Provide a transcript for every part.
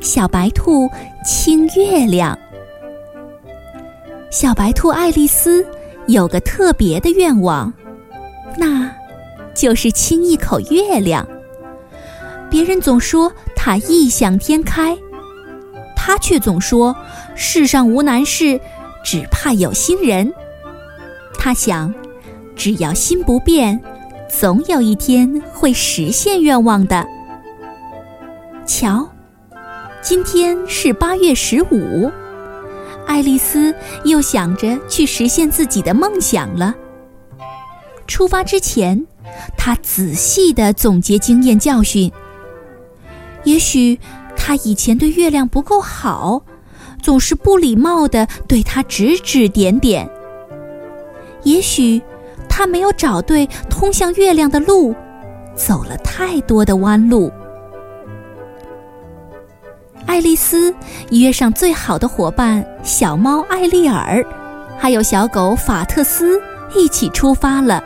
小白兔亲月亮。小白兔爱丽丝有个特别的愿望，那就是亲一口月亮。别人总说她异想天开，她却总说世上无难事，只怕有心人。她想，只要心不变，总有一天会实现愿望的。瞧，今天是八月十五。爱丽丝又想着去实现自己的梦想了。出发之前，她仔细地总结经验教训。也许她以前对月亮不够好，总是不礼貌地对它指指点点。也许她没有找对通向月亮的路，走了太多的弯路。爱丽丝约上最好的伙伴小猫艾丽尔，还有小狗法特斯一起出发了。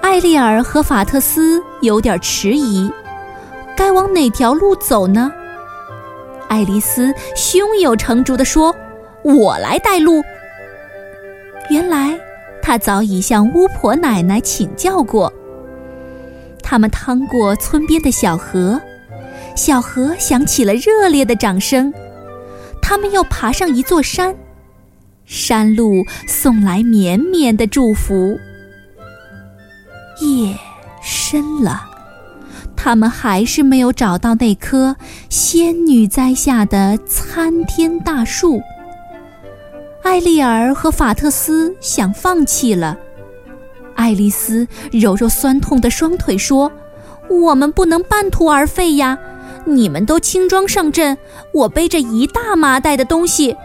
艾丽尔和法特斯有点迟疑，该往哪条路走呢？爱丽丝胸有成竹地说：“我来带路。”原来，她早已向巫婆奶奶请教过。他们趟过村边的小河。小河响起了热烈的掌声，他们又爬上一座山，山路送来绵绵的祝福。夜深了，他们还是没有找到那棵仙女栽下的参天大树。艾丽儿和法特斯想放弃了，爱丽丝揉揉酸痛的双腿说：“我们不能半途而废呀！”你们都轻装上阵，我背着一大麻袋的东西，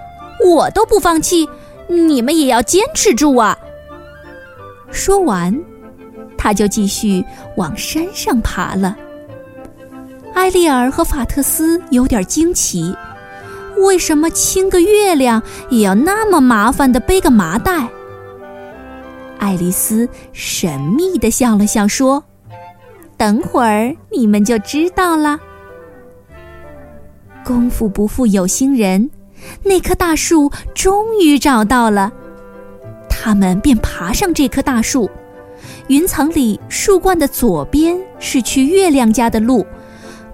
我都不放弃，你们也要坚持住啊！说完，他就继续往山上爬了。埃利尔和法特斯有点惊奇，为什么亲个月亮也要那么麻烦的背个麻袋？爱丽丝神秘地笑了笑说：“等会儿你们就知道了。”功夫不负有心人，那棵大树终于找到了。他们便爬上这棵大树。云层里树冠的左边是去月亮家的路，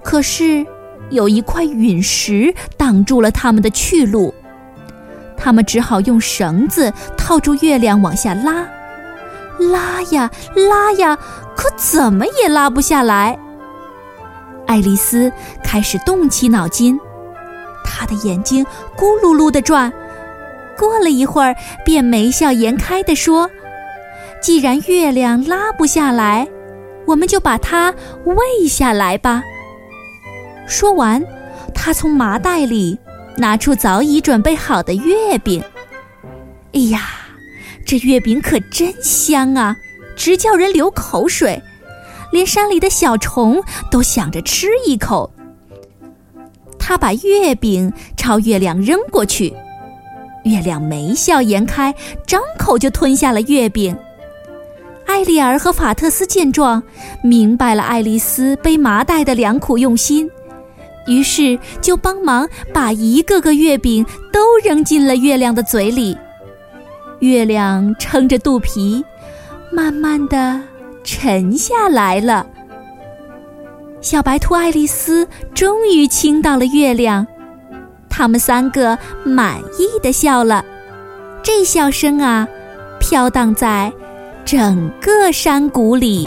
可是有一块陨石挡住了他们的去路。他们只好用绳子套住月亮往下拉，拉呀拉呀，可怎么也拉不下来。爱丽丝开始动起脑筋。他的眼睛咕噜噜地转，过了一会儿，便眉笑颜开地说：“既然月亮拉不下来，我们就把它喂下来吧。”说完，他从麻袋里拿出早已准备好的月饼。哎呀，这月饼可真香啊，直叫人流口水，连山里的小虫都想着吃一口。他把月饼朝月亮扔过去，月亮眉笑颜开，张口就吞下了月饼。艾丽儿和法特斯见状，明白了爱丽丝背麻袋的良苦用心，于是就帮忙把一个个月饼都扔进了月亮的嘴里。月亮撑着肚皮，慢慢的沉下来了。小白兔爱丽丝终于亲到了月亮，他们三个满意的笑了。这笑声啊，飘荡在整个山谷里。